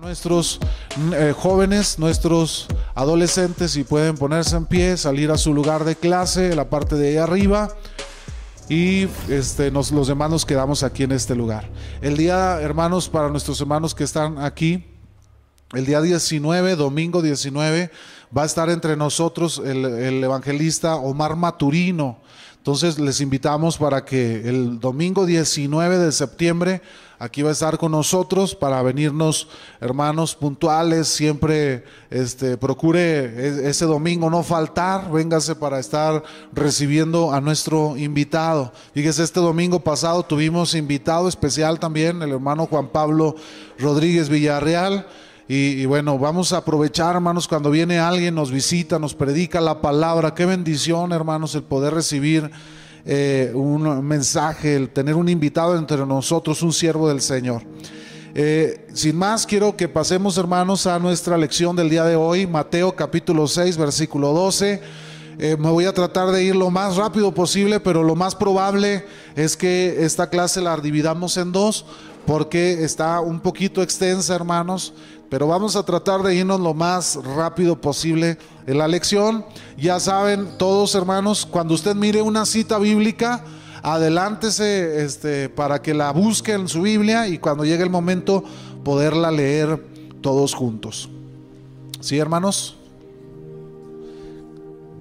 nuestros eh, jóvenes, nuestros adolescentes, si pueden ponerse en pie, salir a su lugar de clase, la parte de ahí arriba. Y este, los demás nos quedamos aquí en este lugar. El día, hermanos, para nuestros hermanos que están aquí, el día 19, domingo 19, va a estar entre nosotros el evangelista Omar Maturino. Entonces les invitamos para que el domingo 19 de septiembre aquí va a estar con nosotros para venirnos, hermanos, puntuales. Siempre este, procure ese domingo no faltar. Véngase para estar recibiendo a nuestro invitado. Fíjese, este domingo pasado tuvimos invitado especial también, el hermano Juan Pablo Rodríguez Villarreal. Y, bueno, vamos a aprovechar, hermanos, cuando viene alguien, nos visita, nos predica la palabra. Qué bendición, hermanos, el poder recibir eh, un mensaje, el tener un invitado entre nosotros, un siervo del Señor. Eh, sin más, quiero que pasemos, hermanos, a nuestra lección del día de hoy, Mateo capítulo 6, versículo 12. Eh, me voy a tratar de ir lo más rápido posible, pero lo más probable es que esta clase la dividamos en dos, porque está un poquito extensa, hermanos pero vamos a tratar de irnos lo más rápido posible en la lección. Ya saben, todos hermanos, cuando usted mire una cita bíblica, adelántese este, para que la busque en su Biblia y cuando llegue el momento poderla leer todos juntos. ¿Sí, hermanos?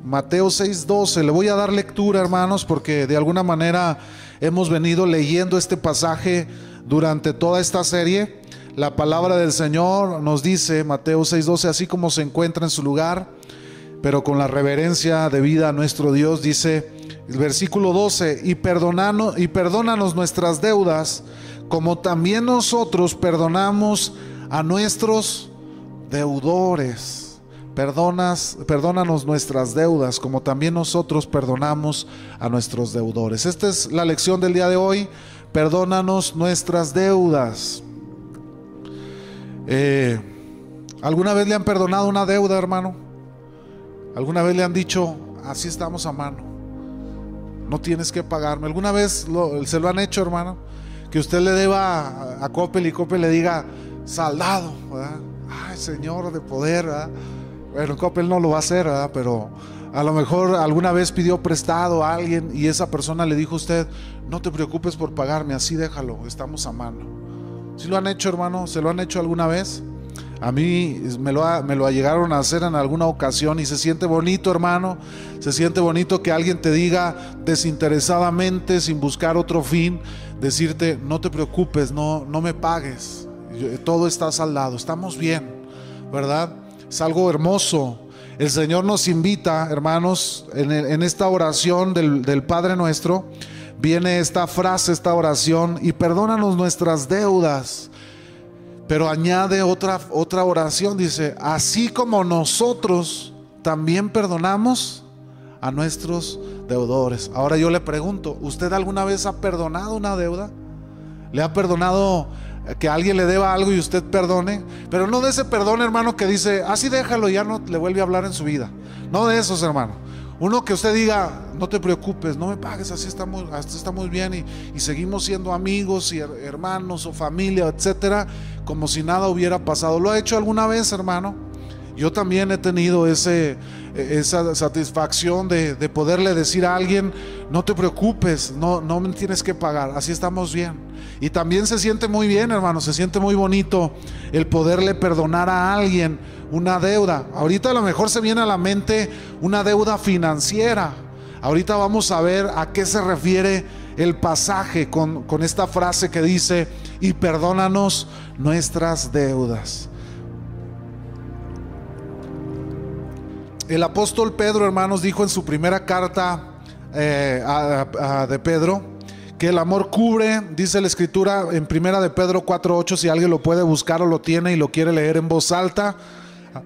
Mateo 6:12, le voy a dar lectura, hermanos, porque de alguna manera hemos venido leyendo este pasaje durante toda esta serie. La palabra del Señor nos dice, Mateo 6:12, así como se encuentra en su lugar, pero con la reverencia debida a nuestro Dios, dice el versículo 12, y, perdonanos, y perdónanos nuestras deudas, como también nosotros perdonamos a nuestros deudores. Perdonas, perdónanos nuestras deudas, como también nosotros perdonamos a nuestros deudores. Esta es la lección del día de hoy. Perdónanos nuestras deudas. Eh, ¿Alguna vez le han perdonado una deuda, hermano? ¿Alguna vez le han dicho, así estamos a mano? No tienes que pagarme. ¿Alguna vez se lo han hecho, hermano? Que usted le deba a, Coppel y Coppel le diga, saldado, Ay, Señor de poder, ¿verdad? Bueno, Coppel no lo va a hacer. Pero a lo mejor alguna vez pidió prestado a alguien y esa persona le dijo a usted, no te preocupes por pagarme, así déjalo, estamos a mano. Si lo han hecho, hermano? ¿Se lo han hecho alguna vez? A mí me lo, me lo llegaron a hacer en alguna ocasión y se siente bonito, hermano. Se siente bonito que alguien te diga desinteresadamente, sin buscar otro fin, decirte, no te preocupes, no, no me pagues. Todo está saldado, estamos bien, ¿verdad? Es algo hermoso. El Señor nos invita, hermanos, en, esta oración del, del Padre nuestro viene esta frase, esta oración, y perdónanos nuestras deudas. Pero añade otra, otra oración, dice, así como nosotros también perdonamos a nuestros deudores. Ahora yo le pregunto, ¿usted alguna vez ha perdonado una deuda? ¿Le ha perdonado que alguien le deba algo y usted perdone? Pero no de ese perdón, hermano, que dice, así déjalo ya no le vuelve a hablar en su vida. No de esos, hermano. Uno que usted diga, no te preocupes, no me pagues, así estamos, así estamos bien y, y seguimos siendo amigos y hermanos o familia, etcétera, como si nada hubiera pasado. ¿Lo ha hecho alguna vez, hermano? Yo también he tenido esa satisfacción de, de, poderle decir a alguien, no te preocupes, no, no me tienes que pagar, así estamos bien. Y también se siente muy bien, hermano, se siente muy bonito el poderle perdonar a alguien una deuda. Ahorita a lo mejor se viene a la mente una deuda financiera. Ahorita vamos a ver a qué se refiere el pasaje con, con esta frase que dice, y perdónanos nuestras deudas. El apóstol Pedro, hermanos, dijo en su primera carta eh, de Pedro, que el amor cubre, dice la escritura en primera de Pedro 4.8, si alguien lo puede buscar o lo tiene y lo quiere leer en voz alta.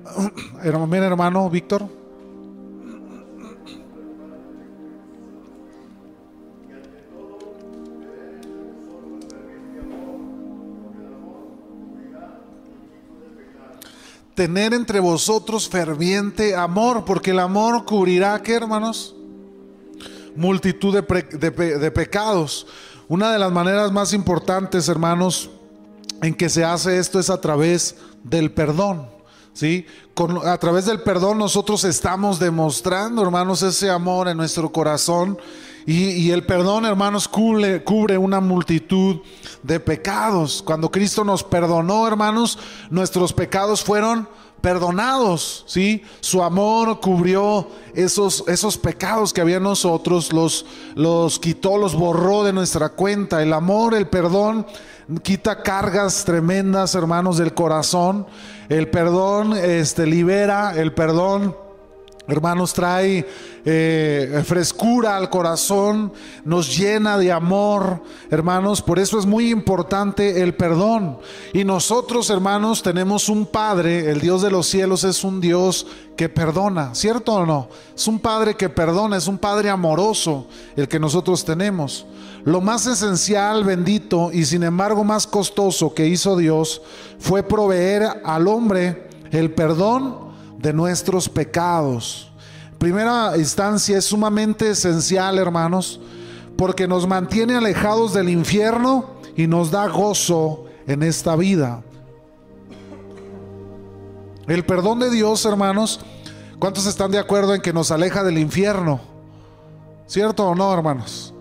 Mira, hermano Víctor. Tener entre vosotros ferviente amor, porque el amor cubrirá, ¿qué hermanos? Multitud de, pecados. Una de las maneras más importantes, hermanos, en que se hace esto es a través del perdón. ¿Sí? A través del perdón nosotros estamos demostrando, hermanos, ese amor en nuestro corazón. Y, el perdón, hermanos, cubre, cubre una multitud de pecados. Cuando Cristo nos perdonó, hermanos, nuestros pecados fueron perdonados, ¿sí? Su amor cubrió esos, esos pecados que había en nosotros, los, los quitó, los borró de nuestra cuenta. El amor, el perdón, quita cargas tremendas, hermanos, del corazón. El perdón este, libera, el perdón Hermanos, trae eh, frescura al corazón, nos llena de amor, hermanos. Por eso es muy importante el perdón. Y nosotros, hermanos, tenemos un Padre, el Dios de los cielos es un Dios que perdona, ¿cierto o no? Es un Padre que perdona, es un Padre amoroso el que nosotros tenemos. Lo más esencial, bendito y sin embargo más costoso que hizo Dios fue proveer al hombre el perdón de nuestros pecados. Primera instancia es sumamente esencial, hermanos, porque nos mantiene alejados del infierno y nos da gozo en esta vida. El perdón de Dios, hermanos, ¿cuántos están de acuerdo en que nos aleja del infierno? ¿Cierto o no, hermanos?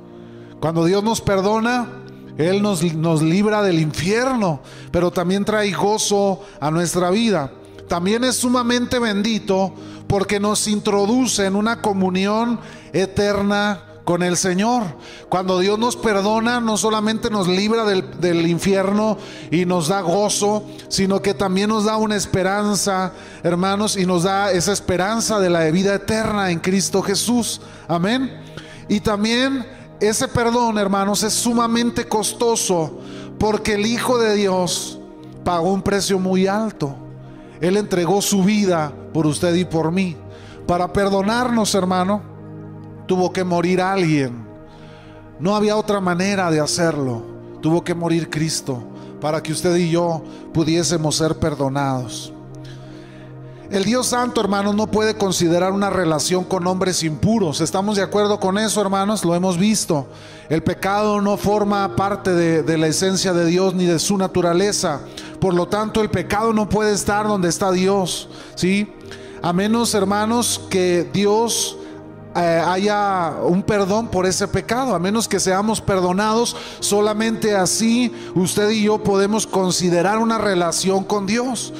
Cuando Dios nos perdona, Él nos, nos libra del infierno, pero también trae gozo a nuestra vida también es sumamente bendito porque nos introduce en una comunión eterna con el Señor. Cuando Dios nos perdona, no solamente nos libra del, infierno y nos da gozo, sino que también nos da una esperanza, hermanos, y nos da esa esperanza de la vida eterna en Cristo Jesús. Amén. Y también ese perdón, hermanos, es sumamente costoso porque el Hijo de Dios pagó un precio muy alto. Él entregó su vida por usted y por mí. Para perdonarnos, hermano, tuvo que morir alguien. No había otra manera de hacerlo. Tuvo que morir Cristo para que usted y yo pudiésemos ser perdonados. El Dios Santo, hermanos, no puede considerar una relación con hombres impuros. ¿Estamos de acuerdo con eso, hermanos? Lo hemos visto. El pecado no forma parte de, la esencia de Dios ni de su naturaleza. Por lo tanto, el pecado no puede estar donde está Dios, ¿sí? A menos, hermanos, que Dios eh, haya un perdón por ese pecado, a menos que seamos perdonados, solamente así usted y yo podemos considerar una relación con Dios.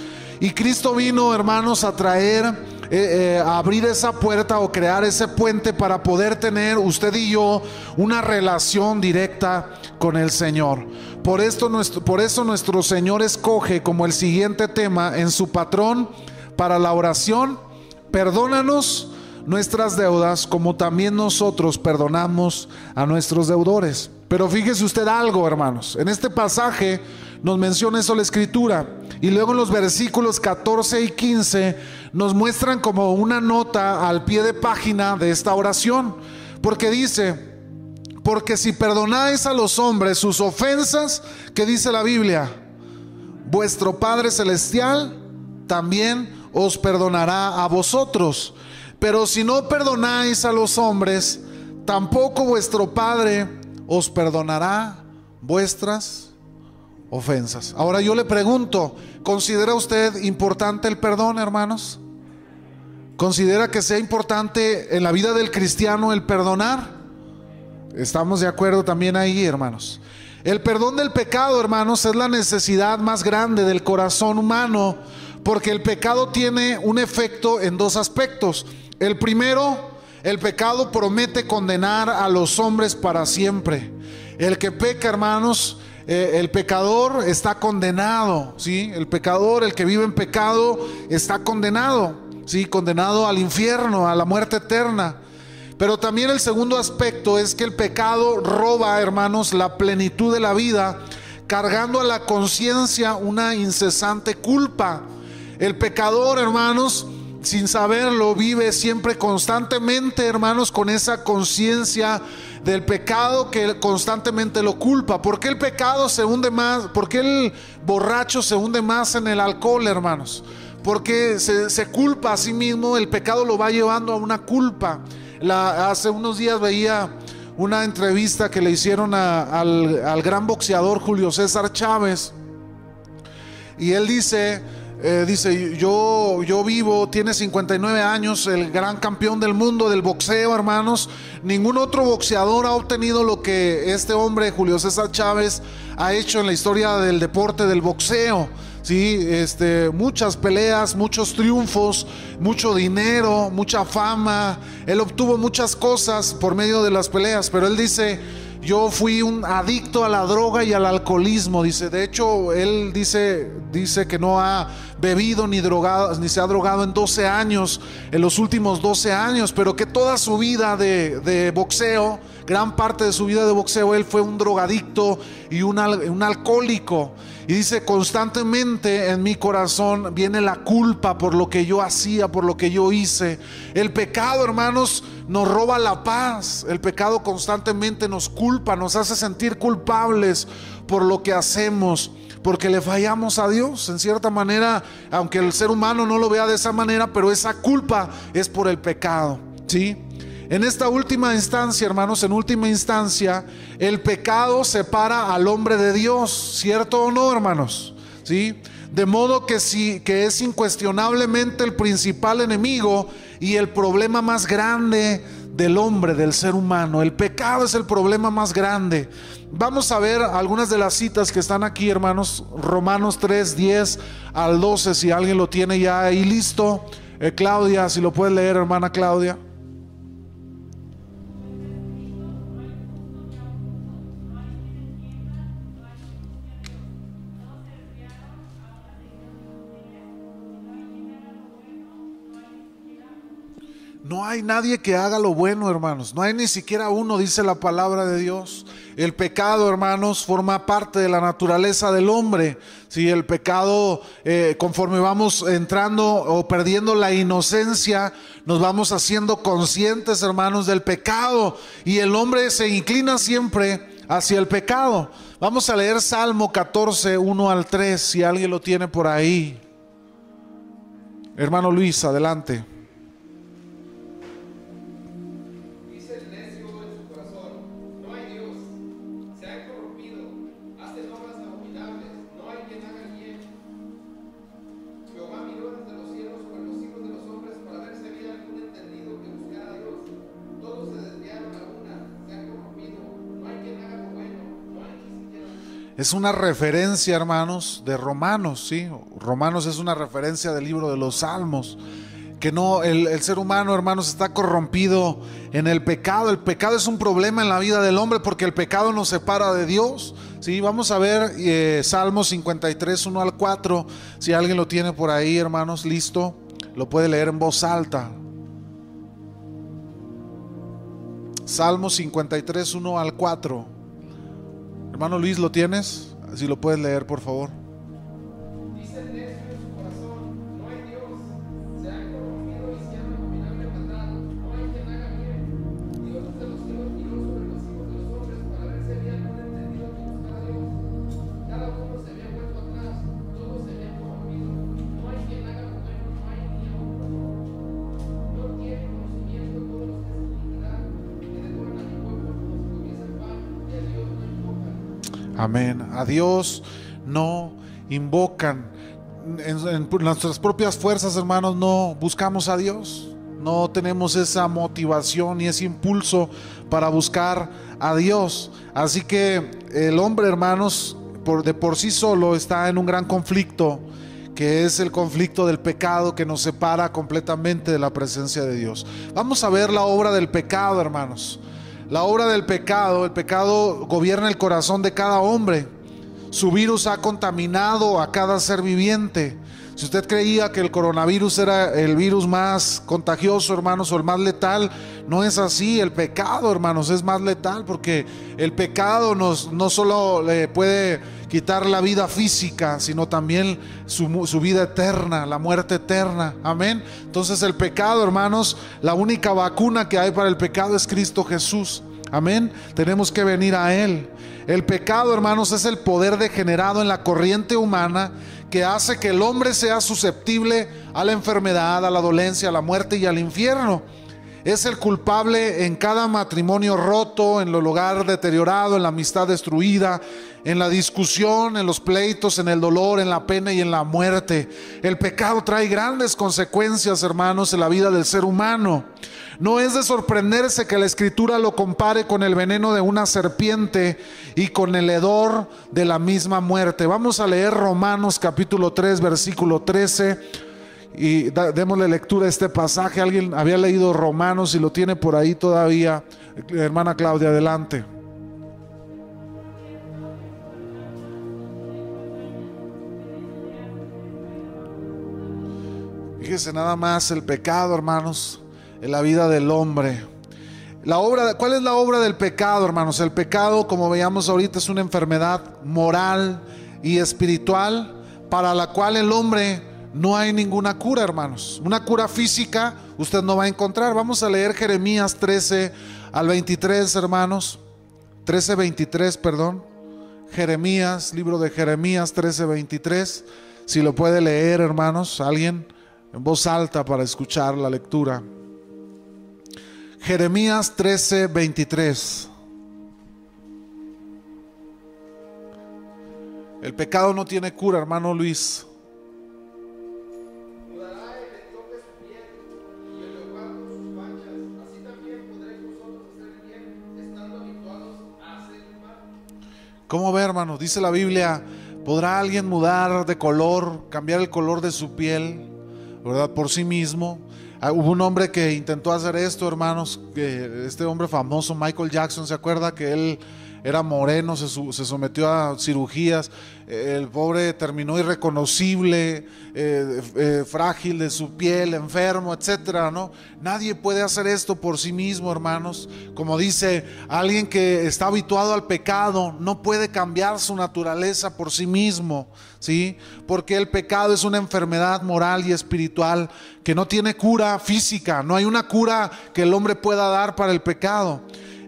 Y Cristo vino, hermanos, a traer, eh, eh, a abrir esa puerta o crear ese puente para poder tener usted y yo una relación directa con el Señor. Por, esto, nuestro, por eso nuestro Señor escoge como el siguiente tema en su patrón para la oración, perdónanos nuestras deudas como también nosotros perdonamos a nuestros deudores. Pero fíjese usted algo, hermanos. En este pasaje nos menciona eso la escritura. Y luego en los versículos 14 y 15 nos muestran como una nota al pie de página de esta oración. Porque dice, porque si perdonáis a los hombres sus ofensas, que dice la Biblia, vuestro Padre Celestial también os perdonará a vosotros. Pero si no perdonáis a los hombres, tampoco vuestro Padre os perdonará vuestras ofensas. Ahora yo le pregunto, ¿considera usted importante el perdón, hermanos? ¿Considera que sea importante en la vida del cristiano el perdonar? Estamos de acuerdo también ahí, hermanos. El perdón del pecado, hermanos, es la necesidad más grande del corazón humano, porque el pecado tiene un efecto en dos aspectos. El primero, el pecado promete condenar a los hombres para siempre. El que peca, hermanos, eh, el pecador está condenado, ¿sí? El pecador, el que vive en pecado, está condenado, ¿sí? Condenado al infierno, a la muerte eterna. Pero también el segundo aspecto es que el pecado roba, hermanos, la plenitud de la vida, cargando a la conciencia una incesante culpa. El pecador, hermanos, sin saberlo, vive siempre constantemente, hermanos, con esa conciencia del pecado que constantemente lo culpa. ¿Por qué el pecado se hunde más? ¿Por qué el borracho se hunde más en el alcohol, hermanos? Porque se, culpa a sí mismo, el pecado lo va llevando a una culpa hace unos días veía una entrevista que le hicieron al, gran boxeador Julio César Chávez. y él dice, eh, dice, yo, yo vivo, tiene 59 años, el gran campeón del mundo del boxeo, hermanos. Ningún otro boxeador ha obtenido lo que este hombre, Julio César Chávez, ha hecho en la historia del deporte del boxeo. Sí, este, muchas peleas, muchos triunfos, mucho dinero, mucha fama. Él obtuvo muchas cosas por medio de las peleas, pero él dice, yo fui un adicto a la droga y al alcoholismo, dice. De hecho, él dice, dice que no ha bebido ni drogado, ni se ha drogado en 12 años, en los últimos 12 años, pero que toda su vida de, boxeo, gran parte de su vida de boxeo, él fue un drogadicto y un alcohólico. Y dice, constantemente en mi corazón viene la culpa por lo que yo hacía, por lo que yo hice. El pecado, hermanos, nos roba la paz. El pecado constantemente nos culpa, nos hace sentir culpables por lo que hacemos, porque le fallamos a Dios. En cierta manera, aunque el ser humano no lo vea de esa manera, pero esa culpa es por el pecado. ¿Sí? En esta última instancia, hermanos, en última instancia, el pecado separa al hombre de Dios, ¿cierto o no, hermanos? ¿Sí? De modo que sí, que es incuestionablemente el principal enemigo y el problema más grande del hombre, del ser humano. El pecado es el problema más grande. Vamos a ver algunas de las citas que están aquí, hermanos. Romanos 3, 10 al 12, si alguien lo tiene ya ahí listo. Eh, Claudia, si lo puedes leer, hermana Claudia. No hay nadie que haga lo bueno, hermanos. No hay ni siquiera uno, dice la palabra de Dios. El pecado, hermanos, forma parte de la naturaleza del hombre. Si el pecado, eh, conforme vamos entrando o perdiendo la inocencia, nos vamos haciendo conscientes, hermanos, del pecado. Y el hombre se inclina siempre hacia el pecado. Vamos a leer Salmo 14, 1 al 3, si alguien lo tiene por ahí. Hermano Luis, adelante. Es una referencia, hermanos, de Romanos, ¿sí? Romanos es una referencia del libro de los Salmos. Que no, el, ser humano, hermanos, está corrompido en el pecado. El pecado es un problema en la vida del hombre porque el pecado nos separa de Dios. Sí, vamos a ver eh, Salmos 53, 1 al 4. Si alguien lo tiene por ahí, hermanos, listo, lo puede leer en voz alta. Salmos 53, 1 al 4. Hermano Luis, ¿lo tienes? Si lo puedes leer, por favor. Amén. A Dios no invocan. En, nuestras propias fuerzas, hermanos, no buscamos a Dios. No tenemos esa motivación y ese impulso para buscar a Dios. Así que el hombre, hermanos, por, de por sí solo está en un gran conflicto, que es el conflicto del pecado que nos separa completamente de la presencia de Dios. Vamos a ver la obra del pecado, hermanos. La obra del pecado, el pecado gobierna el corazón de cada hombre. Su virus ha contaminado a cada ser viviente. Si usted creía que el coronavirus era el virus más contagioso, hermanos, o el más letal, no es así. El pecado, hermanos, es más letal porque el pecado nos, no solo le puede quitar la vida física, sino también su, su vida eterna, la muerte eterna. Amén. Entonces el pecado, hermanos, la única vacuna que hay para el pecado es Cristo Jesús. Amén. Tenemos que venir a Él. El pecado, hermanos, es el poder degenerado en la corriente humana que hace que el hombre sea susceptible a la enfermedad, a la dolencia, a la muerte y al infierno. Es el culpable en cada matrimonio roto, en el hogar deteriorado, en la amistad destruida, en la discusión, en los pleitos, en el dolor, en la pena y en la muerte. El pecado trae grandes consecuencias, hermanos, en la vida del ser humano. No es de sorprenderse que la escritura lo compare con el veneno de una serpiente y con el hedor de la misma muerte. Vamos a leer Romanos capítulo 3, versículo 13 y démosle lectura a este pasaje. Alguien había leído Romanos y lo tiene por ahí todavía. Hermana Claudia, adelante. Fíjese nada más el pecado, hermanos, en la vida del hombre. La obra, ¿cuál es la obra del pecado, hermanos? El pecado, como veíamos ahorita, es una enfermedad moral y espiritual para la cual el hombre no hay ninguna cura, hermanos. Una cura física usted no va a encontrar. Vamos a leer Jeremías 13 al 23, hermanos. 13, 23, perdón. Jeremías, libro de Jeremías 13, 23. Si lo puede leer, hermanos, alguien en voz alta para escuchar la lectura. Jeremías 13, 23. El pecado no tiene cura, hermano Luis. ¿Cómo ve, hermano? Dice la Biblia, ¿podrá alguien mudar de color, cambiar el color de su piel, verdad, por sí mismo? Ah, hubo un hombre que intentó hacer esto, hermanos, este hombre famoso, Michael Jackson, ¿se acuerda que él era moreno, se, sometió a cirugías? el pobre terminó irreconocible, eh, eh, frágil de su piel, enfermo, etcétera, ¿no? Nadie puede hacer esto por sí mismo, hermanos. Como dice alguien que está habituado al pecado, no puede cambiar su naturaleza por sí mismo, ¿sí? Porque el pecado es una enfermedad moral y espiritual que no tiene cura física, no hay una cura que el hombre pueda dar para el pecado.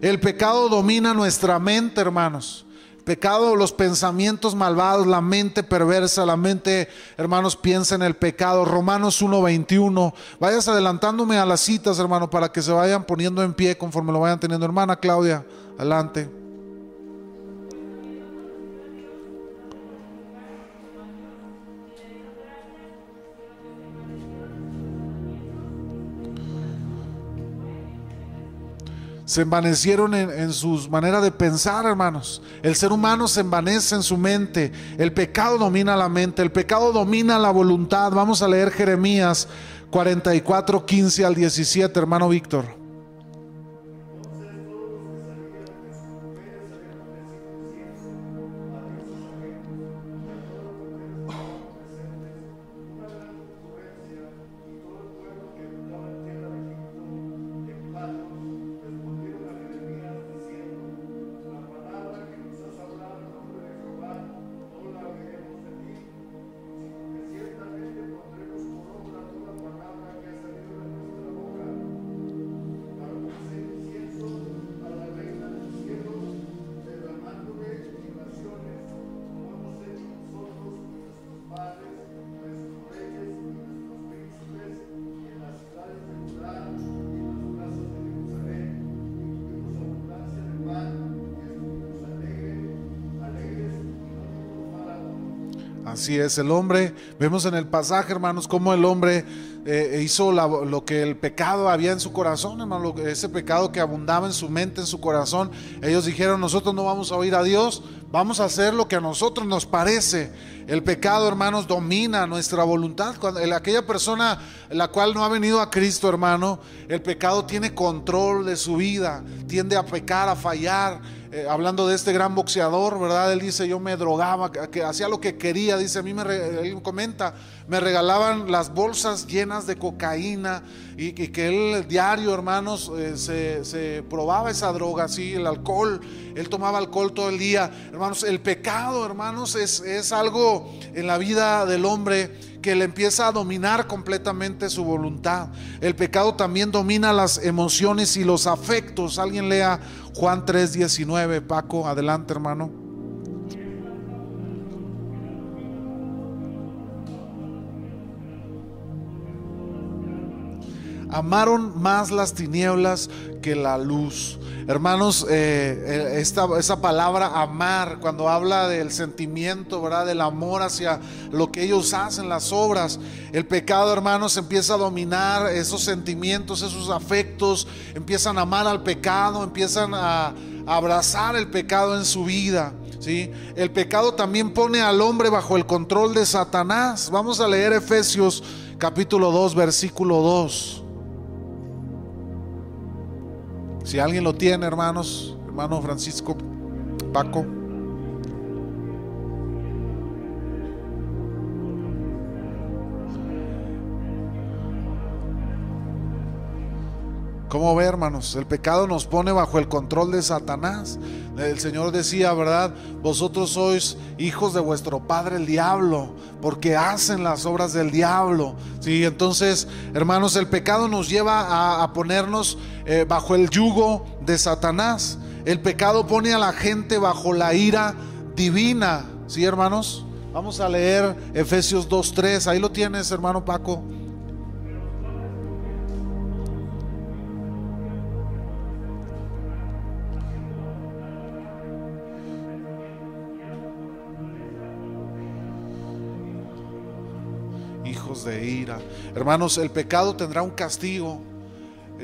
El pecado domina nuestra mente, hermanos. Pecado, los pensamientos malvados, la mente perversa, la mente, hermanos, piensa en el pecado. Romanos 1:21. Vayas adelantándome a las citas, hermano, para que se vayan poniendo en pie conforme lo vayan teniendo. Hermana Claudia, adelante. Se envanecieron en, en sus maneras de pensar, hermanos. El ser humano se envanece en su mente. El pecado domina la mente, el pecado domina la voluntad. Vamos a leer Jeremías 44, 15 al 17, hermano Víctor. Así es, el hombre, vemos en el pasaje, hermanos, cómo el hombre eh, hizo lo que el pecado había en su corazón, hermano, ese pecado que abundaba en su mente, en su corazón. Ellos dijeron, nosotros no vamos a oír a Dios, vamos a hacer lo que a nosotros nos parece. El pecado, hermanos, domina nuestra voluntad. Cuando aquella persona la cual no ha venido a Cristo, hermano, el pecado tiene control de su vida, tiende a pecar, a fallar eh, hablando de este gran boxeador, ¿verdad? Él dice, yo me drogaba, que hacía lo que quería, dice, a mí me, él comenta, me regalaban las bolsas llenas de cocaína y, que él diario, hermanos, eh, se, probaba esa droga, así, el alcohol, él tomaba alcohol todo el día. Hermanos, el pecado, hermanos, es, es algo en la vida del hombre que le empieza a dominar completamente su voluntad. El pecado también domina las emociones y los afectos. Alguien lea Juan 3:19, Paco, adelante hermano. Amaron más las tinieblas que la luz. Hermanos, eh, esta, esa palabra amar, cuando habla del sentimiento, ¿verdad? Del amor hacia lo que ellos hacen, las obras, el pecado, hermanos, empieza a dominar esos sentimientos, esos afectos, empiezan a amar al pecado, empiezan a, a abrazar el pecado en su vida. ¿sí? El pecado también pone al hombre bajo el control de Satanás. Vamos a leer Efesios capítulo 2, versículo 2. Si alguien lo tiene, hermanos, hermano Francisco, Paco. ¿Cómo ve, hermanos? El pecado nos pone bajo el control de Satanás. El Señor decía, ¿verdad? Vosotros sois hijos de vuestro padre el diablo, porque hacen las obras del diablo. Sí, entonces, hermanos, el pecado nos lleva a, ponernos eh, bajo el yugo de Satanás. El pecado pone a la gente bajo la ira divina. ¿Sí, hermanos? Vamos a leer Efesios 2.3. Ahí lo tienes, hermano Paco. Ira. Hermanos, el pecado tendrá un castigo.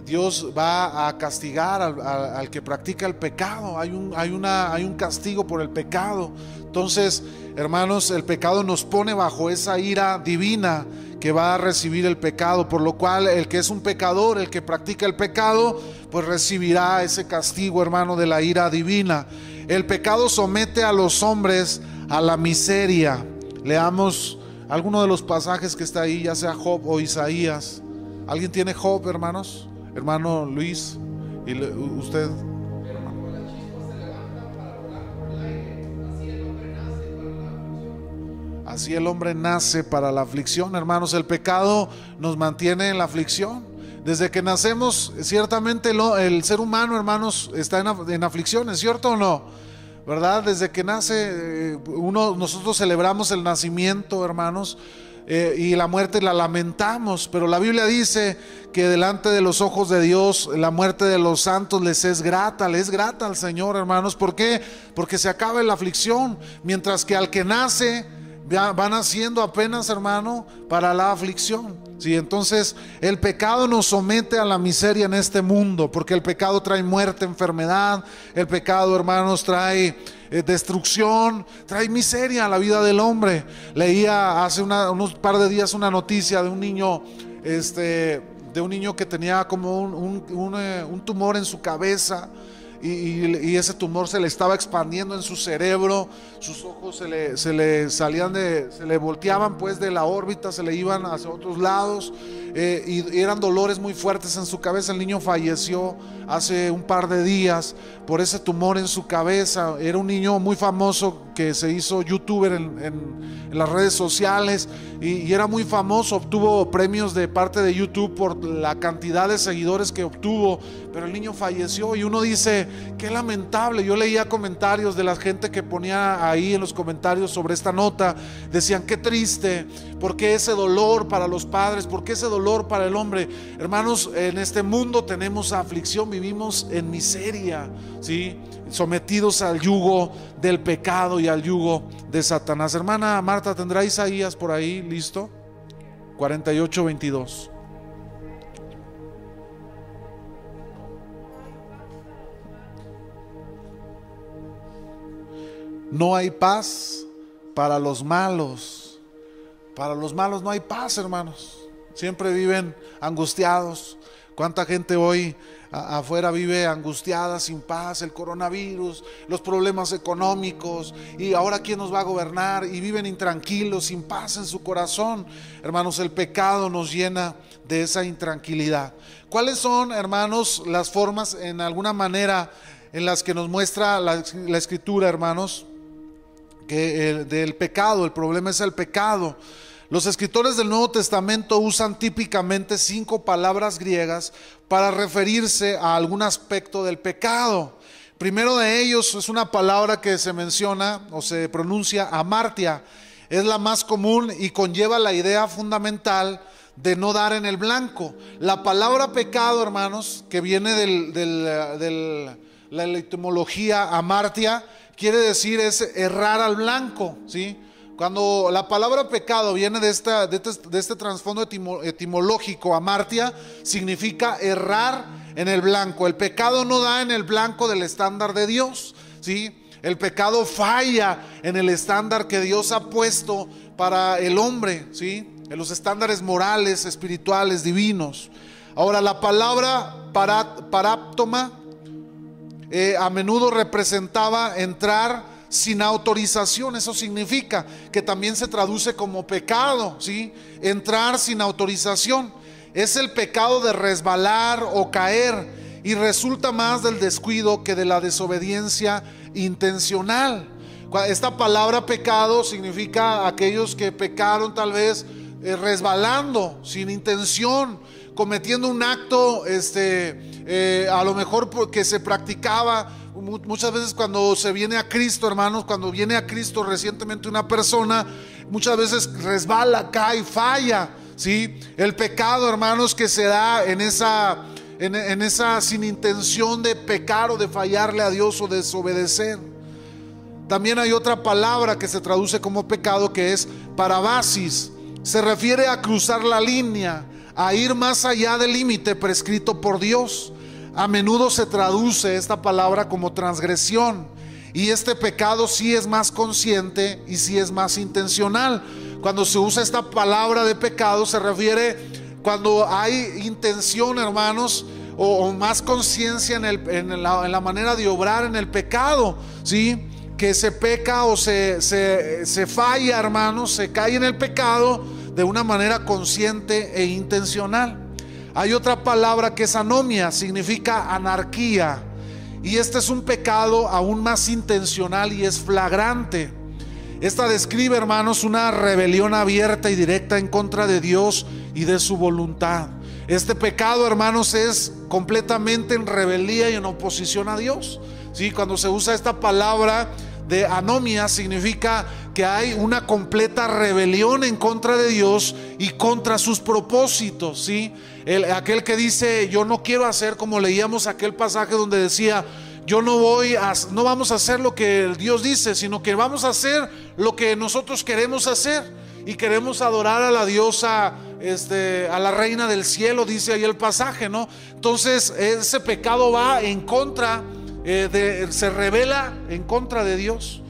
Dios va a castigar al, que practica el pecado. Hay un, hay, una, hay un castigo por el pecado. Entonces, hermanos, el pecado nos pone bajo esa ira divina que va a recibir el pecado. Por lo cual, el que es un pecador, el que practica el pecado, pues recibirá ese castigo, hermano, de la ira divina. El pecado somete a los hombres a la miseria. Leamos alguno de los pasajes que está ahí, ya sea Job o Isaías. ¿Alguien tiene Job, hermanos? Hermano Luis, y usted. Así el hombre nace para la aflicción, hermanos. El pecado nos mantiene en la aflicción. Desde que nacemos, ciertamente el ser humano, hermanos, está en, en aflicción, ¿es cierto o no? ¿Verdad? Desde que nace, eh, uno, nosotros celebramos el nacimiento, hermanos, eh, y la muerte la lamentamos, pero la Biblia dice que delante de los ojos de Dios la muerte de los santos les es grata, les es grata al Señor, hermanos. ¿Por qué? Porque se acaba la aflicción, mientras que al que nace van haciendo apenas, hermano, para la aflicción. Sí, entonces el pecado nos somete a la miseria en este mundo, porque el pecado trae muerte, enfermedad, el pecado, hermanos, trae eh, destrucción, trae miseria a la vida del hombre. Leía hace unos par de días una noticia de un niño, este, de un niño que tenía como un eh, tumor en su cabeza y, ese tumor se le estaba expandiendo en su cerebro, sus ojos se le, se le, salían de, se le volteaban pues de la órbita, se le iban hacia otros lados eh, y, eran dolores muy fuertes en su cabeza. El niño falleció hace un par de días por ese tumor en su cabeza. Era un niño muy famoso que se hizo youtuber en, las redes sociales y, y era muy famoso, obtuvo premios de parte de YouTube por la cantidad de seguidores que obtuvo, pero el niño falleció y uno dice, qué lamentable. Yo leía comentarios de la gente que ponía ahí en los comentarios sobre esta nota. Decían, qué triste. ¿Por qué ese dolor para los padres? ¿Por qué ese dolor para el hombre? Hermanos, en este mundo tenemos aflicción, vivimos en miseria, ¿sí? Sometidos al yugo del pecado y al yugo de Satanás. Hermana Marta, ¿tendrá Isaías por ahí listo? 48, 22. No hay paz para los malos. Para los malos no hay paz, hermanos. Siempre viven angustiados. ¿Cuánta gente hoy afuera vive angustiada, sin paz, el coronavirus, los problemas económicos y ahora quién nos va a gobernar y viven intranquilos, sin paz en su corazón. Hermanos, el pecado nos llena de esa intranquilidad. ¿Cuáles son, hermanos, las formas en alguna manera en las que nos muestra la, la escritura, hermanos? Que del pecado, el problema es el pecado. Los escritores del Nuevo Testamento usan típicamente cinco palabras griegas para referirse a algún aspecto del pecado. Primero de ellos es una palabra que se menciona o se pronuncia amartia. Es la más común y conlleva la idea fundamental de no dar en el blanco. La palabra pecado, hermanos, que viene de la etimología amartia, quiere decir es errar al blanco, ¿sí? Cuando la palabra pecado viene de, esta, de, este, este trasfondo etimológico, amartia, significa errar en el blanco. El pecado no da en el blanco del estándar de Dios, ¿sí? El pecado falla en el estándar que Dios ha puesto para el hombre, ¿sí? En los estándares morales, espirituales, divinos. Ahora, la palabra paráptoma eh, a menudo representaba entrar sin autorización. Eso significa que también se traduce como pecado, ¿sí? Entrar sin autorización. Es el pecado de resbalar o caer y resulta más del descuido que de la desobediencia intencional. Esta palabra pecado significa aquellos que pecaron tal vez eh, resbalando, sin intención, cometiendo un acto, este, eh, a lo mejor que se practicaba muchas veces cuando se viene a Cristo, hermanos, cuando viene a Cristo recientemente una persona, muchas veces resbala, cae, falla, ¿sí? El pecado, hermanos, que se da en esa, en esa sin intención de pecar o de fallarle a Dios o desobedecer. También hay otra palabra que se traduce como pecado que es parabasis. Se refiere a cruzar la línea, a ir más allá del límite prescrito por Dios. A menudo se traduce esta palabra como transgresión y este pecado sí es más consciente y sí es más intencional. Cuando se usa esta palabra de pecado se refiere cuando hay intención, hermanos, o, más conciencia en, la, manera de obrar en el pecado, ¿sí? Que se peca o se, se, se falla, hermanos, se cae en el pecado de una manera consciente e intencional. Hay otra palabra que es anomia, significa anarquía. Y este es un pecado aún más intencional y es flagrante. Esta describe, hermanos, una rebelión abierta y directa en contra de Dios y de su voluntad. Este pecado, hermanos, es completamente en rebeldía y en oposición a Dios. ¿Sí? Cuando se usa esta palabra de anomia significa que hay una completa rebelión en contra de Dios y contra sus propósitos, ¿sí? aquel que dice, yo no quiero hacer como leíamos aquel pasaje donde decía, yo no voy a, no vamos a hacer lo que Dios dice, sino que vamos a hacer lo que nosotros queremos hacer y queremos adorar a la diosa, este, a la reina del cielo, dice ahí el pasaje, ¿no? Entonces ese pecado va en contra, eh, se revela en contra de Dios.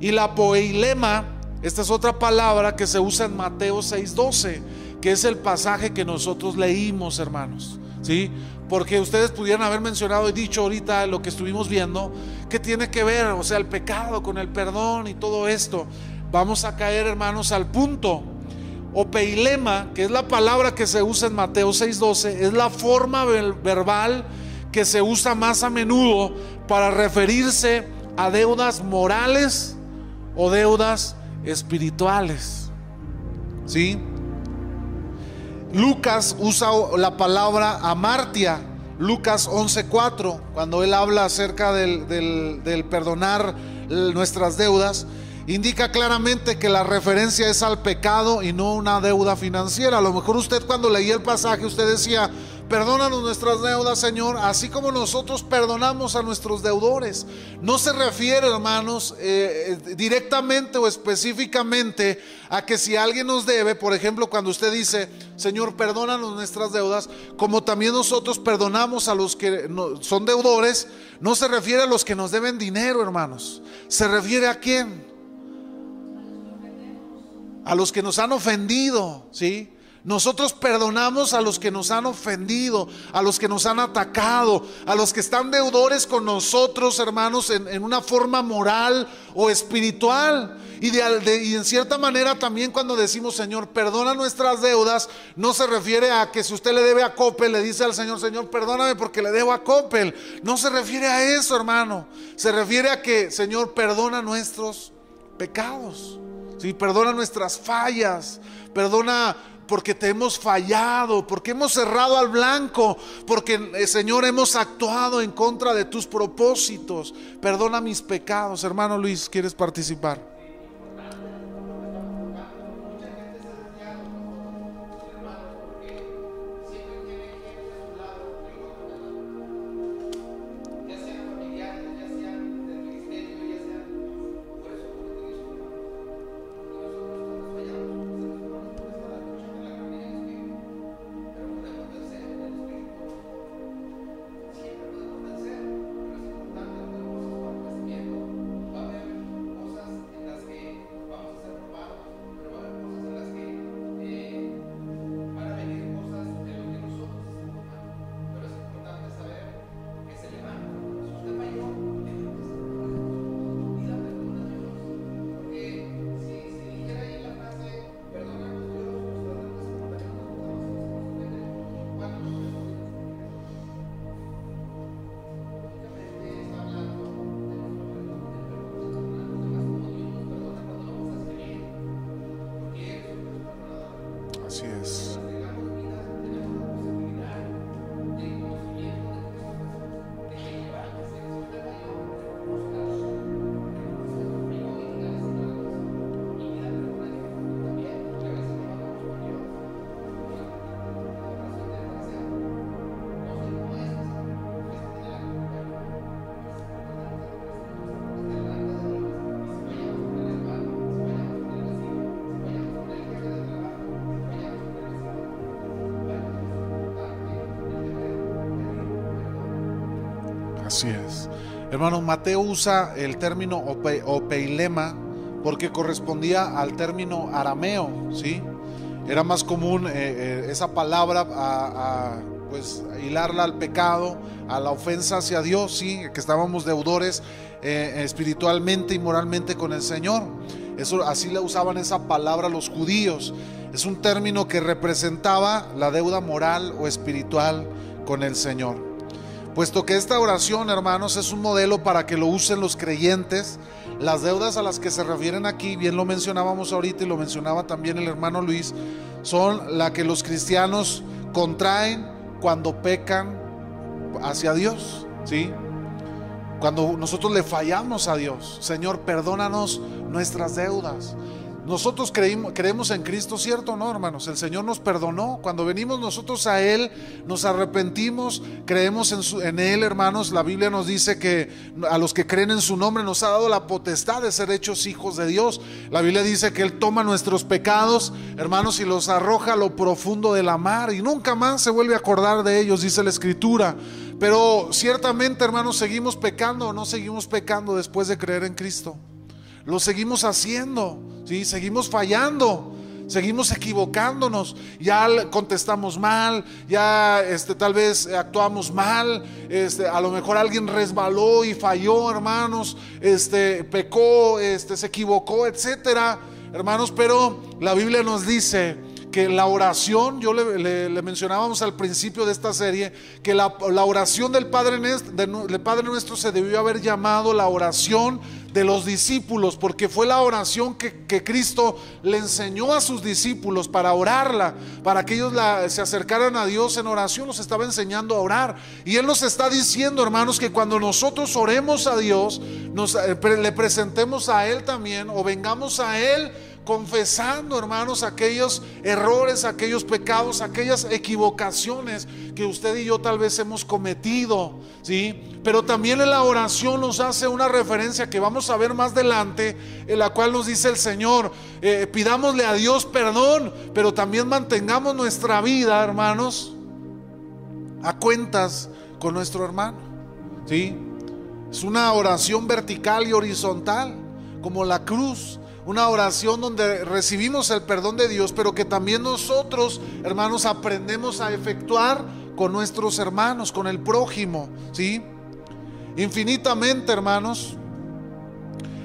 Y la poeilema, esta es otra palabra que se usa en Mateo 6:12 que es el pasaje que nosotros leímos, hermanos. ¿Sí? Porque ustedes pudieran haber mencionado y dicho ahorita lo que estuvimos viendo, que tiene que ver, o sea, el pecado con el perdón y todo esto. Vamos a caer, hermanos, al punto. O peilema, que es la palabra que se usa en Mateo 6:12, es la forma verbal que se usa más a menudo para referirse a deudas morales o deudas espirituales. ¿Sí? Lucas usa la palabra amartia, Lucas 11:4, cuando él habla acerca del, perdonar nuestras deudas, indica claramente que la referencia es al pecado y no una deuda financiera. A lo mejor usted cuando leía el pasaje, usted decía, Perdónanos nuestras deudas, Señor, así como nosotros perdonamos a nuestros deudores. No se refiere, hermanos, eh, eh, directamente o específicamente a que si alguien nos debe, por ejemplo, cuando usted dice, Señor, perdónanos nuestras deudas, como también nosotros perdonamos a los que son deudores, no se refiere a los que nos deben dinero, hermanos. Se refiere a quién? A los que nos han ofendido, ¿sí? Nosotros perdonamos a los que nos han ofendido, a los que nos han atacado, a los que están deudores con nosotros, hermanos, en, una forma moral o espiritual. Y, y, en cierta manera también cuando decimos, Señor, perdona nuestras deudas, no se refiere a que si usted le debe a Coppel, le dice al Señor, Señor, perdóname porque le debo a Coppel. No se refiere a eso, hermano. Se refiere a que, Señor, perdona nuestros pecados. Sí, perdona nuestras fallas. Perdona porque te hemos fallado, porque hemos cerrado al blanco, porque eh, Señor hemos actuado en contra de tus propósitos. Perdona mis pecados. Hermano Luis, ¿quieres participar? Así es. Hermano, Mateo usa el término opeilema porque correspondía al término arameo, ¿sí? Era más común eh, eh, esa palabra a, pues hilarla al pecado, a la ofensa hacia Dios, sí, que estábamos deudores eh, espiritualmente y moralmente con el Señor. Eso así le usaban esa palabra los judíos. Es un término que representaba la deuda moral o espiritual con el Señor. Puesto que esta oración, hermanos, es un modelo para que lo usen los creyentes, las deudas a las que se refieren aquí, bien lo mencionábamos ahorita y lo mencionaba también el hermano Luis, son la que los cristianos contraen cuando pecan hacia Dios, ¿sí? Cuando nosotros le fallamos a Dios, Señor, perdónanos nuestras deudas. Nosotros creímos, creemos en Cristo, ¿cierto no, hermanos? El Señor nos perdonó. Cuando venimos nosotros a Él, nos arrepentimos, creemos en, en, Él, hermanos. La Biblia nos dice que a los que creen en su nombre nos ha dado la potestad de ser hechos hijos de Dios. La Biblia dice que Él toma nuestros pecados, hermanos, y los arroja a lo profundo de la mar y nunca más se vuelve a acordar de ellos, dice la Escritura. Pero ciertamente, hermanos, seguimos pecando o no seguimos pecando después de creer en Cristo. Lo seguimos haciendo. ¿sí? Seguimos fallando. Seguimos equivocándonos, ya contestamos mal, ya este, tal vez actuamos mal, este, a lo mejor alguien resbaló y falló, hermanos, este, pecó, este, se equivocó, etcétera, hermanos. Pero la Biblia nos dice que la oración, yo le, mencionábamos al principio de esta serie, que la, oración del Padre, del Padre Nuestro se debió haber llamado la oración de los discípulos, porque fue la oración que, Cristo le enseñó a sus discípulos para orarla, para que ellos se acercaran a Dios en oración, los estaba enseñando a orar. Y Él nos está diciendo, hermanos, que cuando nosotros oremos a Dios, nos, eh, le presentemos a Él también, o vengamos a Él confesando, hermanos, aquellos errores, aquellos pecados, aquellas equivocaciones que usted y yo tal vez hemos cometido, ¿sí? Pero también en la oración nos hace una referencia que vamos a ver más adelante, en la cual nos dice el Señor, eh, pidámosle a Dios perdón, pero también mantengamos nuestra vida, hermanos, a cuentas con nuestro hermano, ¿sí? Es una oración vertical y horizontal, como la cruz una oración donde recibimos el perdón de Dios, pero que también nosotros, hermanos, aprendemos a efectuar con nuestros hermanos, con el prójimo, ¿sí? Infinitamente, hermanos,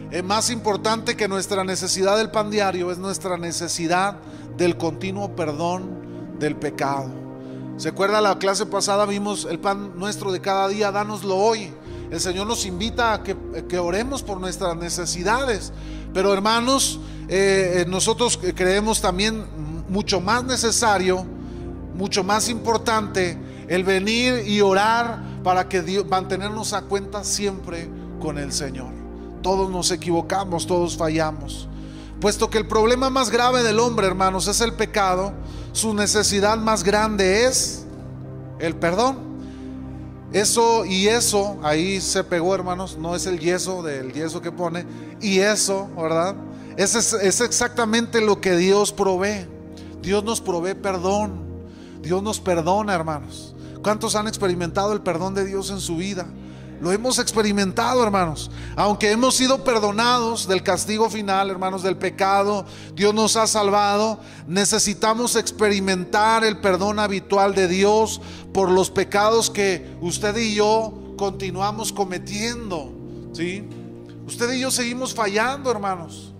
es más importante que nuestra necesidad del pan diario es nuestra necesidad del continuo perdón del pecado. ¿Se acuerda la clase pasada? Vimos el pan nuestro de cada día, dánoslo hoy. El Señor nos invita a que, que oremos por nuestras necesidades. Pero hermanos, eh, eh, nosotros creemos también mucho más necesario, mucho más importante el venir y orar para que Dios, mantenernos a cuenta siempre con el Señor. Todos nos equivocamos, todos fallamos. Puesto que el problema más grave del hombre, hermanos, es el pecado, su necesidad más grande es el perdón. Eso y eso, ahí se pegó, hermanos, no es el yeso del yeso que pone, y eso, ¿verdad? Es, es, exactamente lo que Dios provee. Dios nos provee perdón. Dios nos perdona, hermanos. ¿Cuántos han experimentado el perdón de Dios en su vida? Lo hemos experimentado, hermanos. Aunque hemos sido perdonados del castigo final, hermanos, del pecado, Dios nos ha salvado. Necesitamos experimentar el perdón habitual de Dios por los pecados que usted y yo continuamos cometiendo. ¿Sí? Usted y yo seguimos fallando, hermanos.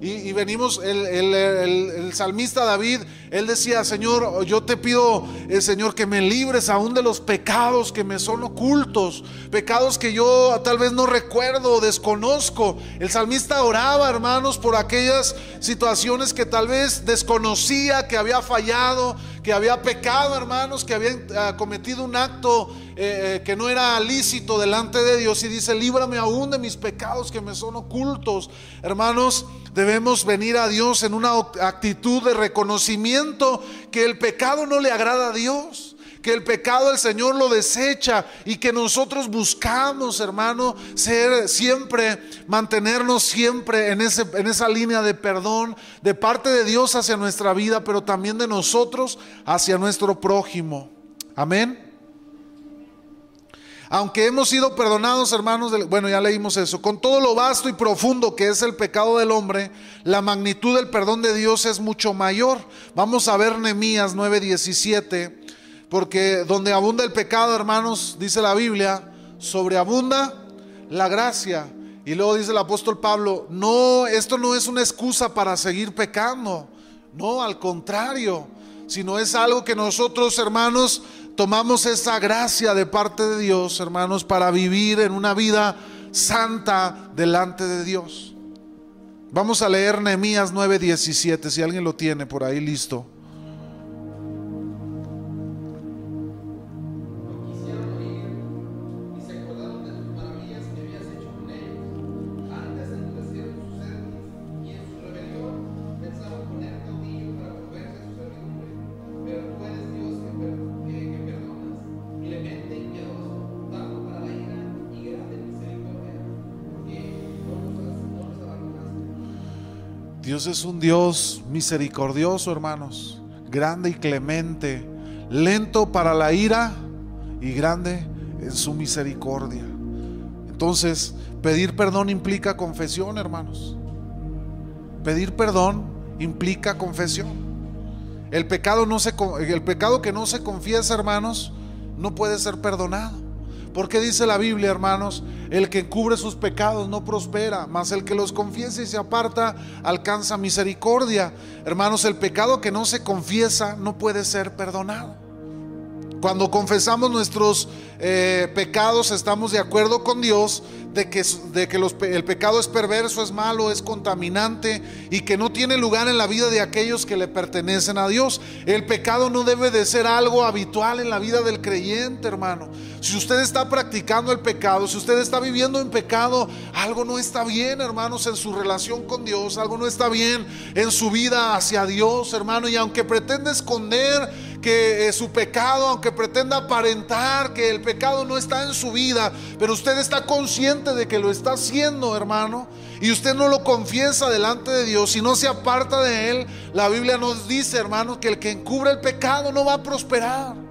Y, venimos, el, salmista David, él decía, Señor, yo te pido, eh, Señor, que me libres aún de los pecados que me son ocultos, pecados que yo tal vez no recuerdo, desconozco. El salmista oraba, hermanos, por aquellas situaciones que tal vez desconocía, que había fallado, que había pecado, hermanos, que había ah, cometido un acto eh, eh, que no era lícito delante de Dios y dice, líbrame aún de mis pecados que me son ocultos. Hermanos, debemos venir a Dios en una actitud de reconocimiento que el pecado no le agrada a Dios que el pecado el Señor lo desecha y que nosotros buscamos, hermano, ser siempre, mantenernos siempre en, ese, en esa línea de perdón de parte de Dios hacia nuestra vida, pero también de nosotros hacia nuestro prójimo. Amén. Aunque hemos sido perdonados, hermanos, bueno, ya leímos eso, con todo lo vasto y profundo que es el pecado del hombre, la magnitud del perdón de Dios es mucho mayor. Vamos a ver Nehemías 9:17, porque donde abunda el pecado, hermanos, dice la Biblia, sobreabunda la gracia. Y luego dice el apóstol Pablo, no, esto no es una excusa para seguir pecando, no, al contrario, sino es algo que nosotros, hermanos, tomamos esa gracia de parte de Dios, hermanos, para vivir en una vida santa delante de Dios. Vamos a leer Nehemías 9:17, si alguien lo tiene por ahí listo. Es un Dios misericordioso, hermanos, grande y clemente, lento para la ira y grande en su misericordia. Entonces, pedir perdón implica confesión, hermanos. Pedir perdón implica confesión. El pecado, no se, el pecado que no se confiesa, hermanos, no puede ser perdonado. Porque dice la Biblia, hermanos, el que encubre sus pecados no prospera, mas el que los confiesa y se aparta alcanza misericordia. Hermanos, el pecado que no se confiesa no puede ser perdonado. Cuando confesamos nuestros eh, pecados, estamos de acuerdo con Dios de que, el pecado es perverso, es malo, es contaminante y que no tiene lugar en la vida de aquellos que le pertenecen a Dios. El pecado no debe de ser algo habitual en la vida del creyente, hermano. Si usted está practicando el pecado, si usted está viviendo en pecado, algo no está bien, hermanos, en su relación con Dios, algo no está bien en su vida hacia Dios, hermano. Y aunque pretende esconder que eh, su pecado, aunque pretenda aparentar que el pecado no está en su vida, pero usted está consciente de que lo está haciendo, hermano, y usted no lo confiesa delante de Dios y no se aparta de él, la Biblia nos dice, hermano, que el que encubre el pecado no va a prosperar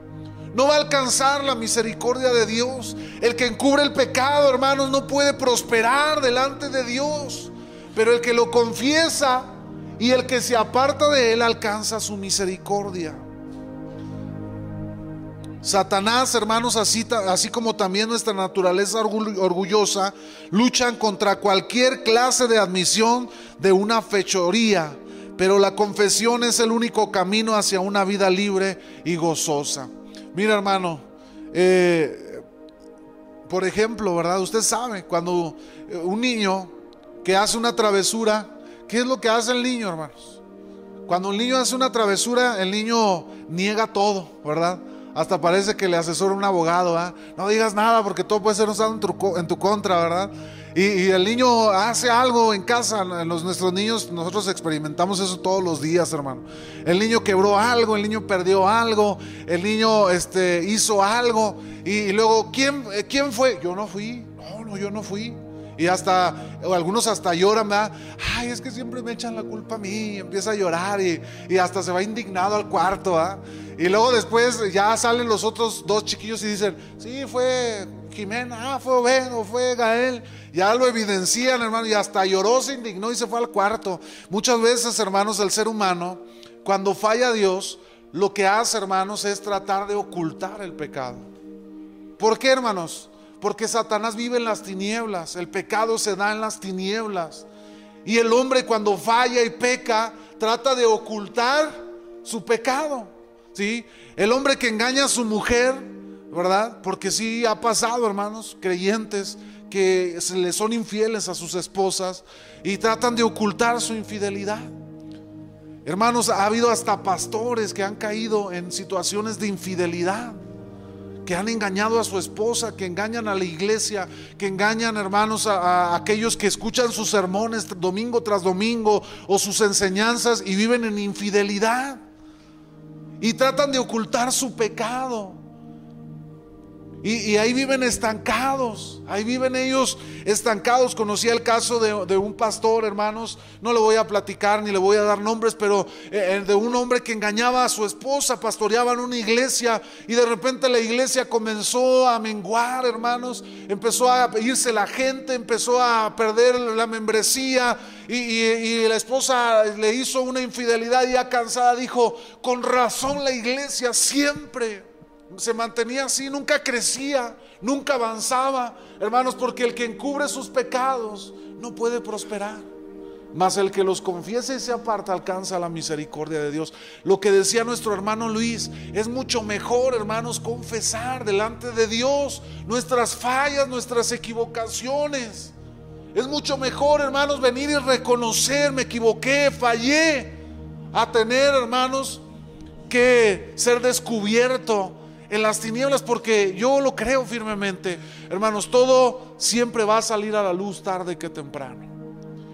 no va a alcanzar la misericordia de Dios. El que encubre el pecado, hermanos, no puede prosperar delante de Dios. Pero el que lo confiesa y el que se aparta de él alcanza su misericordia. Satanás, hermanos, así, como también nuestra naturaleza orgullosa, luchan contra cualquier clase de admisión de una fechoría. Pero la confesión es el único camino hacia una vida libre y gozosa. Mira, hermano, eh, por ejemplo, ¿verdad? Usted sabe, cuando eh, un niño que hace una travesura, ¿qué es lo que hace el niño, hermanos? Cuando el niño hace una travesura, el niño niega todo, ¿verdad? Hasta parece que le asesora un abogado, ¿verdad? No digas nada porque todo puede ser usado en tu, en tu contra, ¿verdad? Y, el niño hace algo en casa, los, nuestros niños, nosotros experimentamos eso todos los días, hermano. El niño quebró algo, el niño perdió algo, el niño este, hizo algo. Y, luego, ¿quién, eh, ¿quién fue? Yo no fui. No, no, yo no fui. Y hasta, algunos hasta lloran, ¿verdad? Ay, es que siempre me echan la culpa a mí. Empieza a llorar y, y hasta se va indignado al cuarto, ¿verdad? Y luego después ya salen los otros dos chiquillos y dicen, sí, fue Jimena, ah, fue Obed fue Gael. Ya lo evidencian, hermano, y hasta lloró, se indignó y se fue al cuarto. Muchas veces, hermanos, el ser humano, cuando falla Dios, lo que hace, hermanos, es tratar de ocultar el pecado. ¿Por qué, hermanos? Porque Satanás vive en las tinieblas, el pecado se da en las tinieblas. Y el hombre cuando falla y peca, trata de ocultar su pecado. ¿sí? El hombre que engaña a su mujer, ¿verdad? Porque sí ha pasado, hermanos, creyentes que se le son infieles a sus esposas y tratan de ocultar su infidelidad. Hermanos, ha habido hasta pastores que han caído en situaciones de infidelidad, que han engañado a su esposa, que engañan a la iglesia, que engañan, hermanos, a, a aquellos que escuchan sus sermones domingo tras domingo o sus enseñanzas y viven en infidelidad y tratan de ocultar su pecado. Y, ahí viven estancados, ahí viven ellos estancados. Conocí el caso de, un pastor, hermanos, no le voy a platicar ni le voy a dar nombres, pero eh, eh, de un hombre que engañaba a su esposa, pastoreaba en una iglesia y de repente la iglesia comenzó a menguar, hermanos, empezó a irse la gente, empezó a perder la membresía y, y la esposa le hizo una infidelidad y ya cansada dijo, con razón la iglesia siempre se mantenía así, nunca crecía, nunca avanzaba, hermanos, porque el que encubre sus pecados no puede prosperar. Mas el que los confiese y se aparta alcanza la misericordia de Dios. Lo que decía nuestro hermano Luis, es mucho mejor, hermanos, confesar delante de Dios nuestras fallas, nuestras equivocaciones. Es mucho mejor, hermanos, venir y reconocer, me equivoqué, fallé, a tener, hermanos, que ser descubierto en las tinieblas porque yo lo creo firmemente. Hermanos, todo siempre va a salir a la luz tarde que temprano.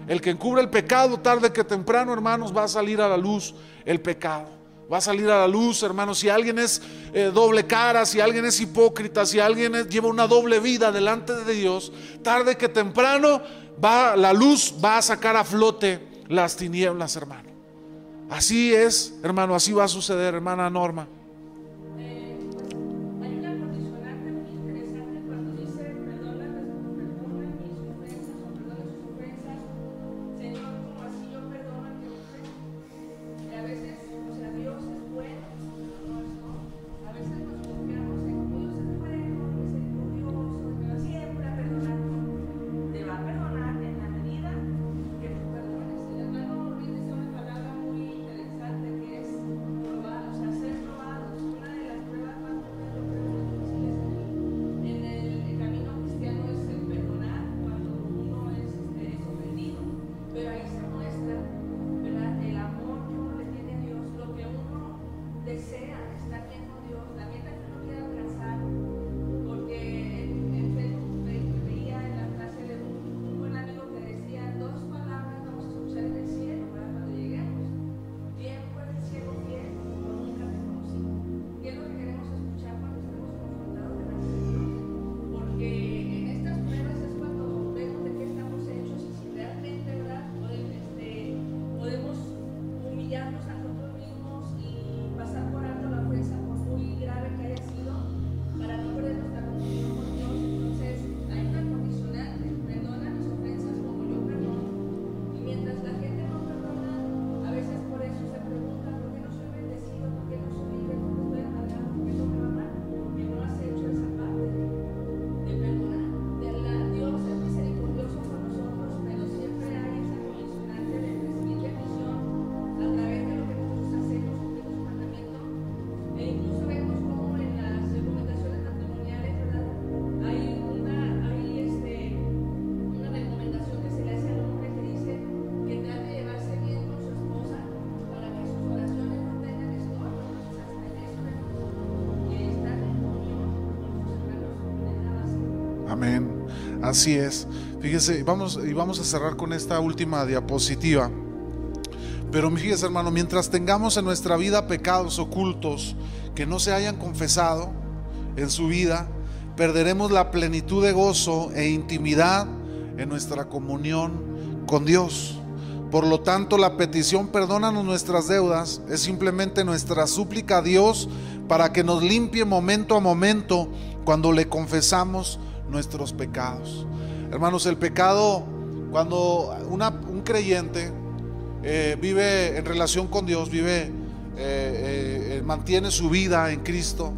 El que encubre el pecado tarde que temprano, hermanos, va a salir a la luz el pecado. Va a salir a la luz, hermanos. Si alguien es eh, doble cara, si alguien es hipócrita, si alguien lleva una doble vida delante de Dios, tarde que temprano va la luz va a sacar a flote las tinieblas, hermano. Así es, hermano, así va a suceder, hermana Norma. Así es. Fíjese, vamos, y vamos a cerrar con esta última diapositiva. Pero fíjese, hermano, mientras tengamos en nuestra vida pecados ocultos que no se hayan confesado en su vida, perderemos la plenitud de gozo e intimidad en nuestra comunión con Dios. Por lo tanto, la petición perdónanos nuestras deudas es simplemente nuestra súplica a Dios para que nos limpie momento a momento cuando le confesamos nuestros pecados. Hermanos, el pecado, cuando un creyente eh, vive en relación con Dios, vive, eh, eh, mantiene su vida en Cristo,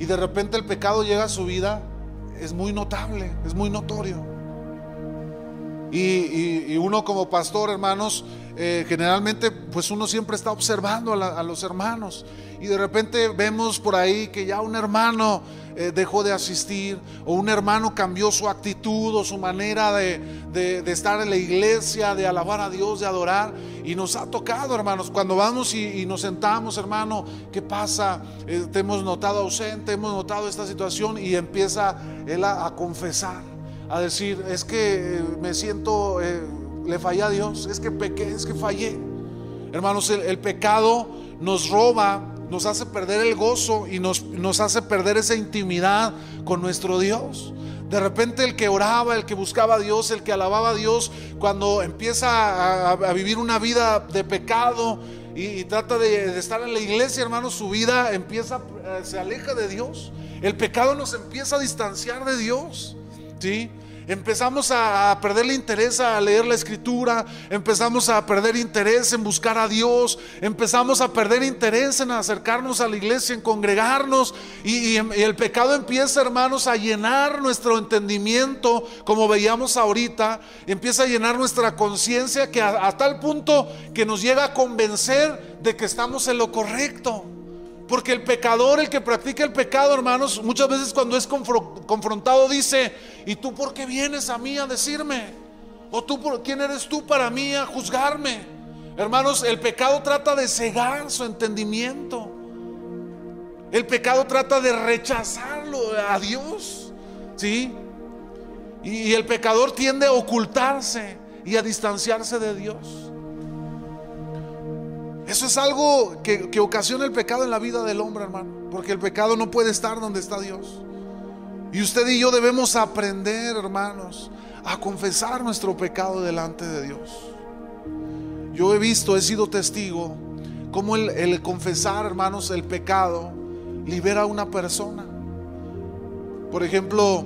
y de repente el pecado llega a su vida, es muy notable, es muy notorio. Y, uno como pastor, hermanos, generalmente pues uno siempre está observando a, los hermanos y de repente vemos por ahí que ya un hermano eh, dejó de asistir, o un hermano cambió su actitud o su manera de, estar en la iglesia, de alabar a Dios, de adorar. Y nos ha tocado, hermanos, cuando vamos y, nos sentamos, hermano, ¿qué pasa? Eh, te hemos notado ausente, hemos notado esta situación y empieza él a, confesar, a decir, es que eh, me siento, le fallé a Dios, es que pequé, es que fallé. Hermanos, el, pecado nos roba nos hace perder el gozo y nos, nos hace perder esa intimidad con nuestro Dios. De repente el que oraba, el que buscaba a Dios, el que alababa a Dios, cuando empieza a, vivir una vida de pecado y, trata de, estar en la iglesia, hermano, su vida empieza, eh, se aleja de Dios. El pecado nos empieza a distanciar de Dios. ¿Sí? Empezamos a perder el interés a leer la escritura, empezamos a perder interés en buscar a Dios, empezamos a perder interés en acercarnos a la iglesia, en congregarnos y, el pecado empieza, hermanos, a llenar nuestro entendimiento, como veíamos ahorita, empieza a llenar nuestra conciencia que a tal punto que nos llega a convencer de que estamos en lo correcto. Porque el pecador, el que practica el pecado, hermanos, muchas veces cuando es confrontado dice, ¿y tú por qué vienes a mí a decirme? ¿O tú por quién eres tú para mí a juzgarme? Hermanos, el pecado trata de cegar su entendimiento. El pecado trata de rechazarlo a Dios. ¿Sí? Y el pecador tiende a ocultarse y a distanciarse de Dios. Eso es algo que, ocasiona el pecado en la vida del hombre, hermano. Porque el pecado no puede estar donde está Dios. Y usted y yo debemos aprender, hermanos, a confesar nuestro pecado delante de Dios. Yo he visto, he sido testigo, cómo el, confesar, hermanos, el pecado libera a una persona. Por ejemplo,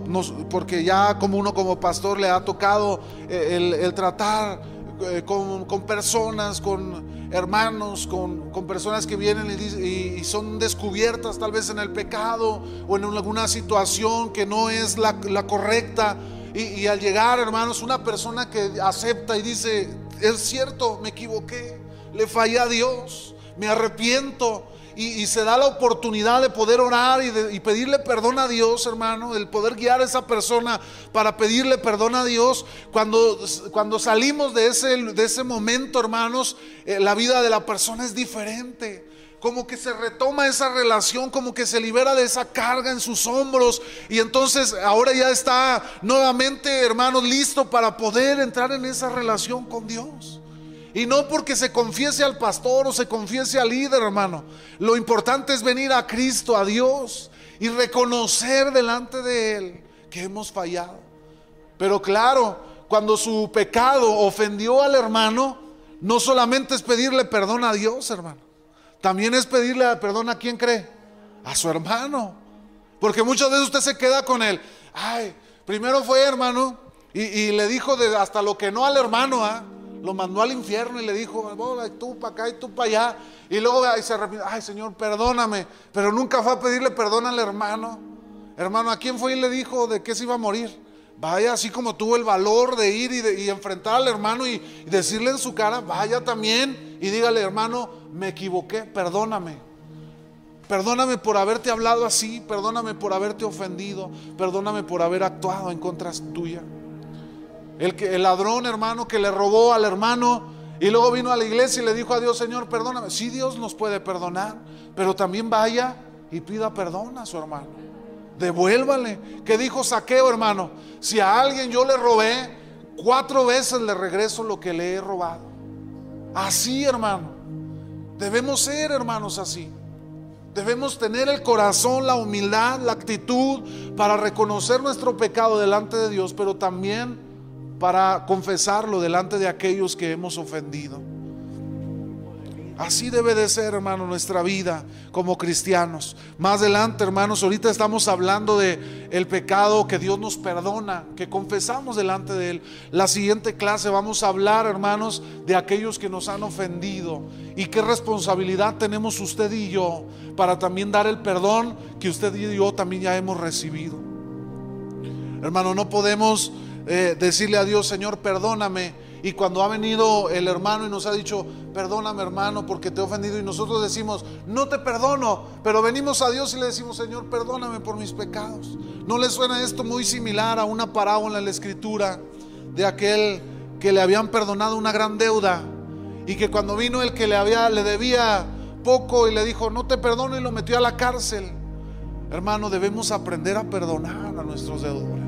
porque ya como uno como pastor le ha tocado eh, el, tratar eh, con, con personas, con hermanos, con, personas que vienen y, son descubiertas tal vez en el pecado o en alguna situación que no es la, correcta. Y, y, al llegar, hermanos, una persona que acepta y dice, es cierto, me equivoqué, le fallé a Dios, me arrepiento, y, se da la oportunidad de poder orar y, pedirle perdón a Dios, hermano, el poder guiar a esa persona para pedirle perdón a Dios. Cuando, cuando salimos de ese, de ese momento, hermanos, eh, la vida de la persona es diferente como que se retoma esa relación, como que se libera de esa carga en sus hombros y entonces ahora ya está nuevamente, hermanos, listo para poder entrar en esa relación con Dios. Y no porque se confiese al pastor o se confiese al líder, hermano. Lo importante es venir a Cristo, a Dios, y reconocer delante de Él que hemos fallado. Pero claro, cuando su pecado ofendió al hermano, no solamente es pedirle perdón a Dios, hermano. También es pedirle perdón a quien cree, a su hermano. Porque muchas veces usted se queda con él. Ay, primero fue hermano y, le dijo hasta lo que no al hermano, ¿ah? Lo mandó al infierno y le dijo, tú para acá y tú para allá. Y luego se arrepintió, ay Señor, perdóname. Pero nunca fue a pedirle perdón al hermano. Hermano, ¿a quién fue y le dijo de qué se iba a morir? Vaya, así como tuvo el valor de ir y, enfrentar al hermano y, y, decirle en su cara, vaya también y dígale, hermano, me equivoqué, perdóname. Perdóname por haberte hablado así, perdóname por haberte ofendido, perdóname por haber actuado en contra tuya. El, el ladrón, hermano, que le robó al hermano y luego vino a la iglesia y le dijo a Dios, Señor, perdóname. Sí, Dios nos puede perdonar, pero también vaya y pida perdón a su hermano. Devuélvale. ¿Qué dijo Saqueo, hermano? Si a alguien yo le robé, cuatro veces le regreso lo que le he robado. Así, hermano. Debemos ser, hermanos, así. Debemos tener el corazón, la humildad, la actitud para reconocer nuestro pecado delante de Dios, pero también para confesarlo delante de aquellos que hemos ofendido. Así debe de ser, hermano, nuestra vida como cristianos. Más adelante, hermanos, ahorita estamos hablando de el pecado que Dios nos perdona, que confesamos delante de él. La siguiente clase vamos a hablar, hermanos, de aquellos que nos han ofendido y qué responsabilidad tenemos usted y yo para también dar el perdón que usted y yo también ya hemos recibido. Hermano, no podemos eh, decirle a Dios, Señor, perdóname. Y cuando ha venido el hermano y nos ha dicho, perdóname hermano porque te he ofendido y nosotros decimos, no te perdono, pero venimos a Dios y le decimos, Señor, perdóname por mis pecados. ¿No le suena esto muy similar a una parábola en la escritura de aquel que le habían perdonado una gran deuda y que cuando vino el que le, había, le debía poco y le dijo, no te perdono y lo metió a la cárcel? Hermano, debemos aprender a perdonar a nuestros deudores.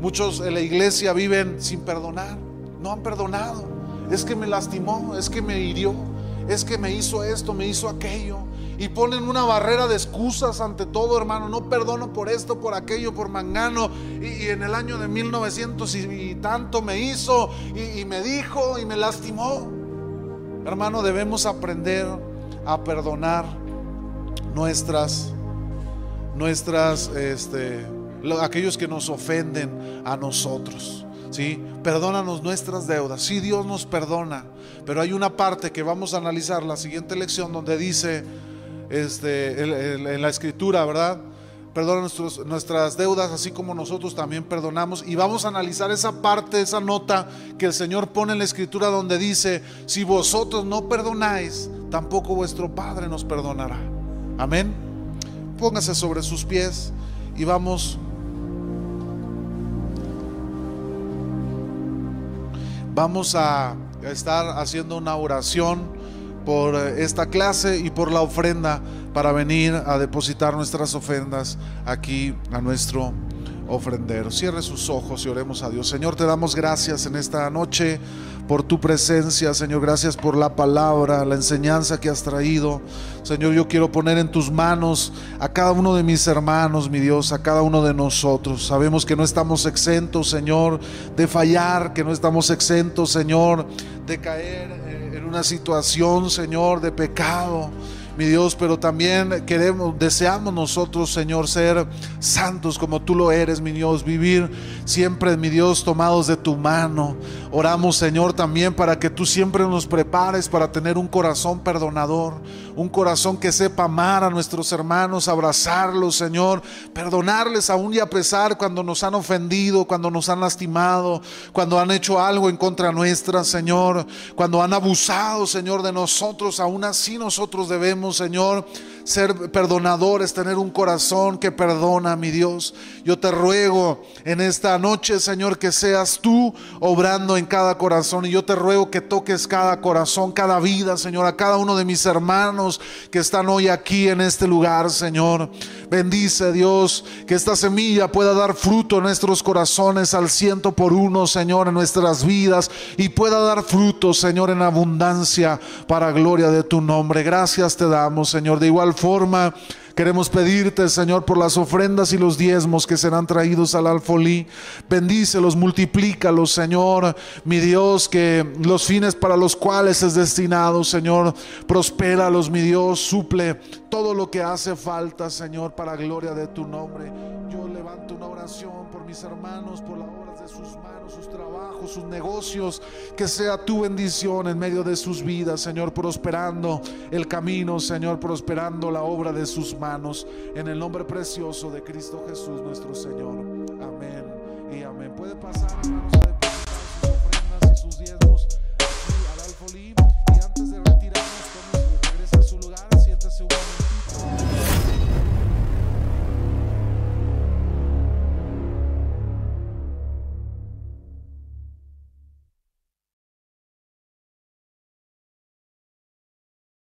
Muchos en la iglesia viven sin perdonar. No han perdonado. Es que me lastimó, es que me hirió, es que me hizo esto, me hizo aquello. y ponen una barrera de excusas ante todo, hermano. No perdono por esto, por aquello, por mangano. Y, en el año de 1900 y, tanto me hizo y, me dijo y me lastimó. Hermano, debemos aprender a perdonar nuestras, nuestras, este, aquellos que nos ofenden a nosotros. ¿sí? Perdónanos nuestras deudas. Sí, Dios nos perdona, pero hay una parte que vamos a analizar la siguiente lección donde dice este, en la escritura, ¿verdad? Perdona nuestras deudas, así como nosotros también perdonamos. Y vamos a analizar esa parte, esa nota que el Señor pone en la escritura donde dice, si vosotros no perdonáis, tampoco vuestro Padre nos perdonará. Amén. Póngase sobre sus pies y vamos Vamos a estar haciendo una oración por eh, esta clase y por la ofrenda para venir a depositar nuestras ofrendas aquí a nuestro ofrendero. Cierre sus ojos y oremos a Dios. Señor, te damos gracias en esta noche por tu presencia, Señor. Gracias por la palabra, la enseñanza que has traído. Señor, yo quiero poner en tus manos a cada uno de mis hermanos, mi Dios, a cada uno de nosotros. Sabemos que no estamos exentos, Señor, de fallar, que no estamos exentos, Señor, de caer eh, en una situación, Señor, de pecado mi Dios, pero también queremos, deseamos nosotros, Señor, ser santos como tú lo eres, mi Dios, vivir siempre, mi Dios, tomados de tu mano. Oramos, Señor, también para que tú siempre nos prepares para tener un corazón perdonador, un corazón que sepa amar a nuestros hermanos, abrazarlos, Señor, perdonarles aún y a pesar cuando nos han ofendido, cuando nos han lastimado, cuando han hecho algo en contra nuestra, Señor, cuando han abusado, Señor, de nosotros, aún así nosotros debemos, Señor, ser perdonadores, tener un corazón que perdona, mi Dios. Yo te ruego en esta noche, Señor, que seas tú obrando en cada corazón. Y yo te ruego que toques cada corazón, cada vida, Señor, a cada uno de mis hermanos que están hoy aquí en este lugar, Señor. Bendice, Dios, que esta semilla pueda dar fruto en nuestros corazones al ciento por uno, Señor, en nuestras vidas. Y pueda dar fruto, Señor, en abundancia para gloria de tu nombre. Gracias te damos, Señor. De igual forma, Queremos pedirte, Señor, por las ofrendas y los diezmos que serán traídos al alfolí. Bendícelos, multiplícalos, Señor. Mi Dios, que los fines para los cuales es destinado, Señor, prospéralos, mi Dios, suple todo lo que hace falta, Señor, para gloria de tu nombre. Yo levanto una oración por mis hermanos, por la sus manos, sus trabajos, sus negocios. Que sea tu bendición en medio de sus vidas, Señor, prosperando el camino, Señor, prosperando la obra de sus manos. En el nombre precioso de Cristo Jesús, nuestro Señor. Amén y amén.